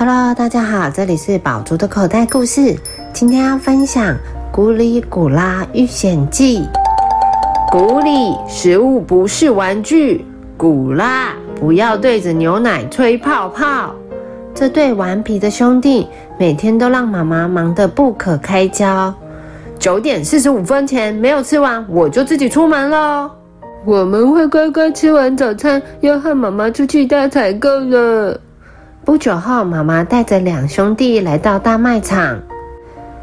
Hello，大家好，这里是宝珠的口袋故事。今天要分享《古里古拉遇险记》。古里，食物不是玩具；古拉，不要对着牛奶吹泡泡。这对顽皮的兄弟每天都让妈妈忙得不可开交。九点四十五分前没有吃完，我就自己出门喽。我们会乖乖吃完早餐，要和妈妈出去大采购了。不久后，妈妈带着两兄弟来到大卖场。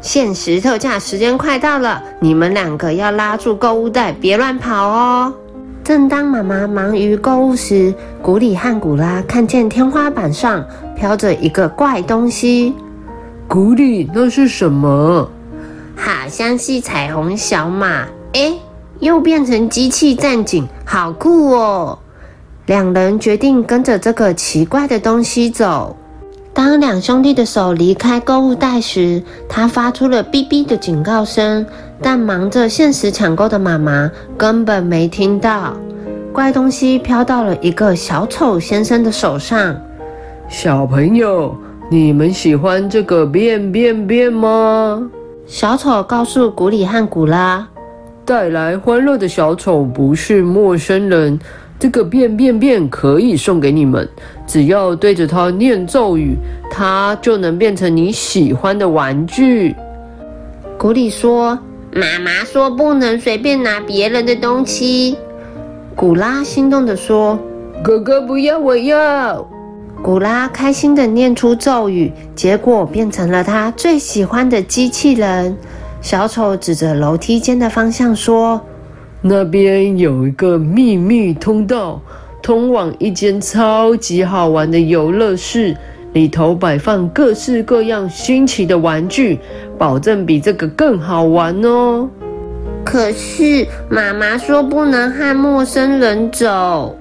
限时特价时间快到了，你们两个要拉住购物袋，别乱跑哦。正当妈妈忙于购物时，古里和古拉看见天花板上飘着一个怪东西。古里，那是什么？好像是彩虹小马。哎，又变成机器战警，好酷哦！两人决定跟着这个奇怪的东西走。当两兄弟的手离开购物袋时，他发出了哔哔的警告声，但忙着限时抢购的妈妈根本没听到。怪东西飘到了一个小丑先生的手上。小朋友，你们喜欢这个变变变吗？小丑告诉古里和古拉：“带来欢乐的小丑不是陌生人。”这个变变变可以送给你们，只要对着它念咒语，它就能变成你喜欢的玩具。古里说：“妈妈说不能随便拿别人的东西。”古拉心动的说：“哥哥不要，我要。”古拉开心的念出咒语，结果变成了他最喜欢的机器人。小丑指着楼梯间的方向说。那边有一个秘密通道，通往一间超级好玩的游乐室，里头摆放各式各样新奇的玩具，保证比这个更好玩哦。可是妈妈说不能和陌生人走，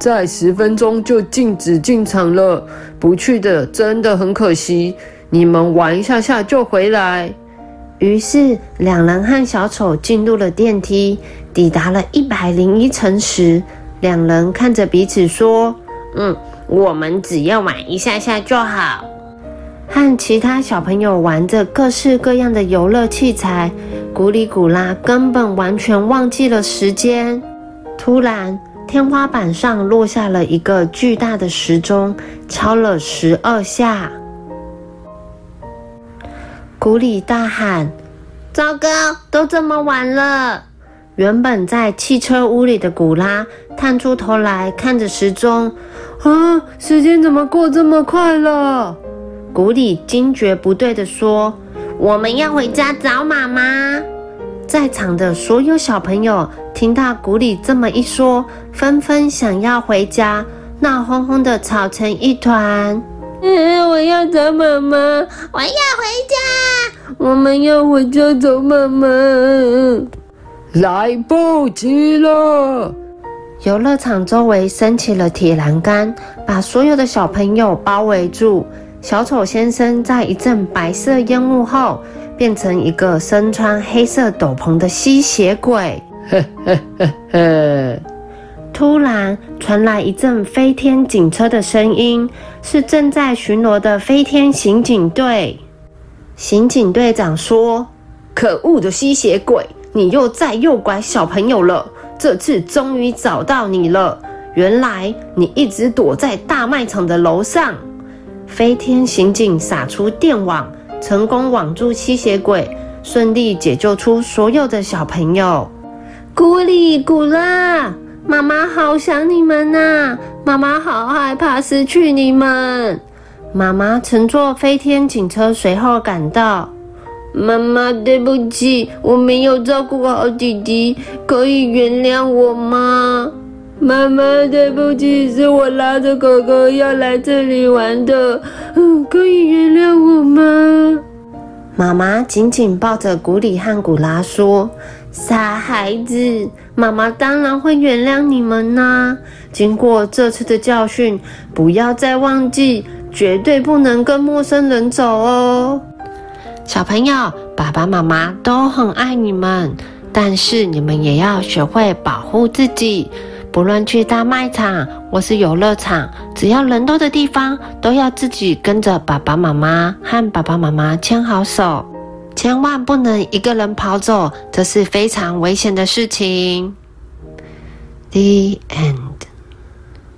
在十分钟就禁止进场了，不去的真的很可惜。你们玩一下下就回来。于是，两人和小丑进入了电梯。抵达了一百零一层时，两人看着彼此说：“嗯，我们只要玩一下下就好。”和其他小朋友玩着各式各样的游乐器材，古里古拉根本完全忘记了时间。突然，天花板上落下了一个巨大的时钟，敲了十二下。古里大喊：“糟糕，都这么晚了！”原本在汽车屋里的古拉探出头来看着时钟，啊，时间怎么过这么快了？古里惊觉不对的说：“我们要回家找妈妈。”在场的所有小朋友听到古里这么一说，纷纷想要回家，闹哄哄的吵成一团。嗯，我要找妈妈，我要回家，我们要回家找妈妈，来不及了。游乐场周围升起了铁栏杆，把所有的小朋友包围住。小丑先生在一阵白色烟雾后，变成一个身穿黑色斗篷的吸血鬼。突然传来一阵飞天警车的声音，是正在巡逻的飞天刑警队。刑警队长说：“可恶的吸血鬼，你又在诱拐小朋友了！这次终于找到你了。原来你一直躲在大卖场的楼上。”飞天刑警撒出电网，成功网住吸血鬼，顺利解救出所有的小朋友。古里古拉。妈妈好想你们呐！妈妈好害怕失去你们。妈妈乘坐飞天警车随后赶到。妈妈，对不起，我没有照顾好弟弟，可以原谅我吗？妈妈，对不起，是我拉着哥哥要来这里玩的，嗯，可以原谅我吗？妈妈紧紧抱着古里和古拉说。傻孩子，妈妈当然会原谅你们呐。经过这次的教训，不要再忘记，绝对不能跟陌生人走哦。小朋友，爸爸妈妈都很爱你们，但是你们也要学会保护自己，不论去大卖场或是游乐场，只要人多的地方，都要自己跟着爸爸妈妈和爸爸妈妈牵好手，千万不能一个人跑走，这是非常危险的事情。The end.